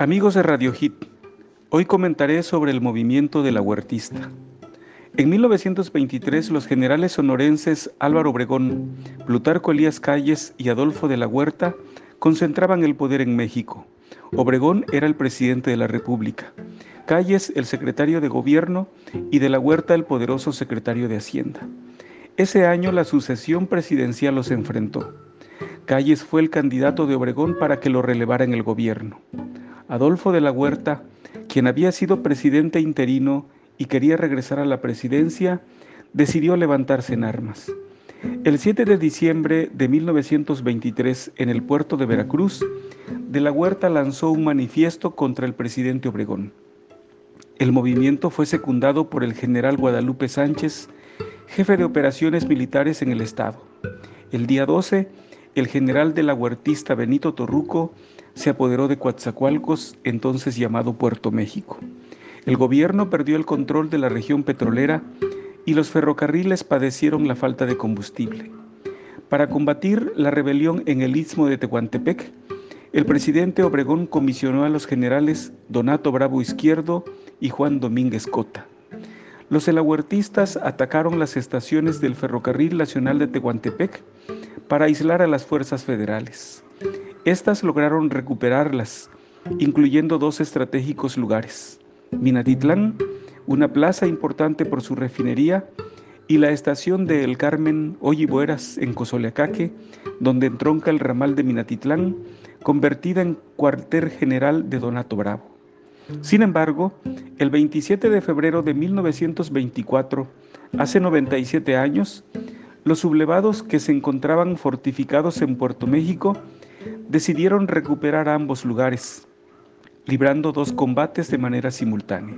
Amigos de Radio Hit, hoy comentaré sobre el movimiento de la huertista. En 1923 los generales sonorenses Álvaro Obregón, Plutarco Elías Calles y Adolfo de la Huerta concentraban el poder en México. Obregón era el presidente de la República, Calles el secretario de gobierno y de la Huerta el poderoso secretario de Hacienda. Ese año la sucesión presidencial los enfrentó. Calles fue el candidato de Obregón para que lo relevara en el gobierno. Adolfo de la Huerta, quien había sido presidente interino y quería regresar a la presidencia, decidió levantarse en armas. El 7 de diciembre de 1923, en el puerto de Veracruz, de la Huerta lanzó un manifiesto contra el presidente Obregón. El movimiento fue secundado por el general Guadalupe Sánchez, jefe de operaciones militares en el estado. El día 12, el general de la huertista Benito Torruco se apoderó de Coatzacoalcos, entonces llamado Puerto México. El gobierno perdió el control de la región petrolera y los ferrocarriles padecieron la falta de combustible. Para combatir la rebelión en el istmo de Tehuantepec, el presidente Obregón comisionó a los generales Donato Bravo Izquierdo y Juan Domínguez Cota. Los elahuertistas atacaron las estaciones del Ferrocarril Nacional de Tehuantepec para aislar a las fuerzas federales. Estas lograron recuperarlas, incluyendo dos estratégicos lugares, Minatitlán, una plaza importante por su refinería, y la estación de El Carmen Ollibueras en Cozoleacaque, donde entronca el ramal de Minatitlán, convertida en cuartel general de Donato Bravo. Sin embargo, el 27 de febrero de 1924, hace 97 años, los sublevados que se encontraban fortificados en Puerto México decidieron recuperar ambos lugares, librando dos combates de manera simultánea.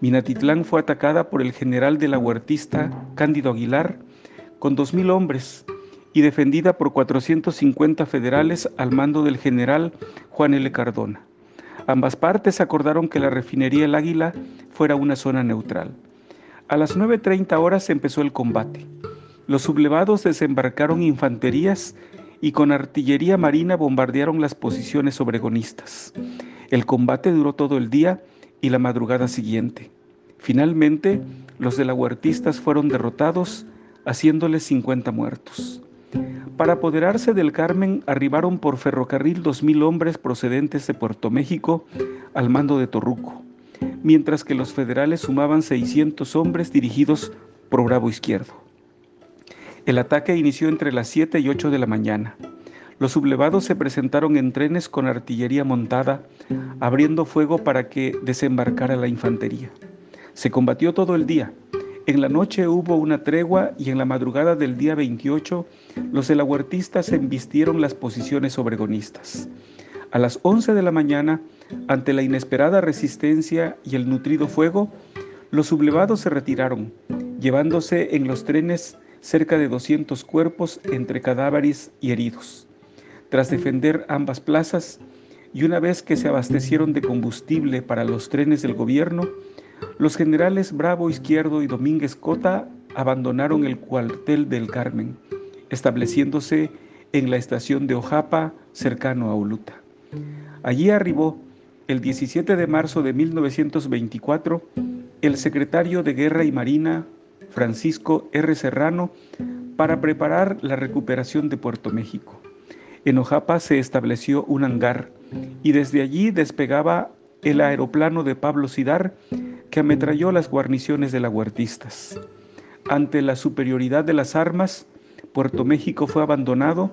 Minatitlán fue atacada por el general de la huertista Cándido Aguilar con 2.000 hombres y defendida por 450 federales al mando del general Juan L. Cardona. Ambas partes acordaron que la refinería El Águila fuera una zona neutral. A las 9.30 horas empezó el combate. Los sublevados desembarcaron infanterías y con artillería marina bombardearon las posiciones obregonistas. El combate duró todo el día y la madrugada siguiente. Finalmente, los de la huertistas fueron derrotados, haciéndoles 50 muertos. Para apoderarse del Carmen arribaron por ferrocarril dos mil hombres procedentes de Puerto México al mando de Torruco, mientras que los federales sumaban 600 hombres dirigidos por Bravo Izquierdo. El ataque inició entre las 7 y 8 de la mañana. Los sublevados se presentaron en trenes con artillería montada, abriendo fuego para que desembarcara la infantería. Se combatió todo el día, en la noche hubo una tregua y en la madrugada del día 28 los elahuertistas embistieron las posiciones obregonistas. A las 11 de la mañana, ante la inesperada resistencia y el nutrido fuego, los sublevados se retiraron, llevándose en los trenes cerca de 200 cuerpos entre cadáveres y heridos. Tras defender ambas plazas, y una vez que se abastecieron de combustible para los trenes del gobierno, los generales Bravo Izquierdo y Domínguez Cota abandonaron el cuartel del Carmen, estableciéndose en la estación de Ojapa, cercano a Oluta. Allí arribó, el 17 de marzo de 1924, el secretario de Guerra y Marina, Francisco R. Serrano, para preparar la recuperación de Puerto México. En Ojapa se estableció un hangar y desde allí despegaba el aeroplano de Pablo Sidar que ametralló las guarniciones de las huertistas. Ante la superioridad de las armas, Puerto México fue abandonado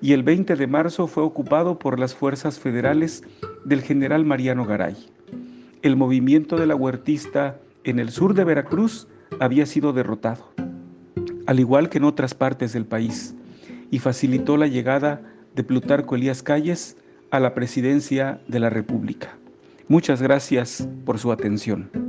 y el 20 de marzo fue ocupado por las fuerzas federales del general Mariano Garay. El movimiento de la huertista en el sur de Veracruz había sido derrotado, al igual que en otras partes del país, y facilitó la llegada de Plutarco Elías Calles a la presidencia de la República. Muchas gracias por su atención.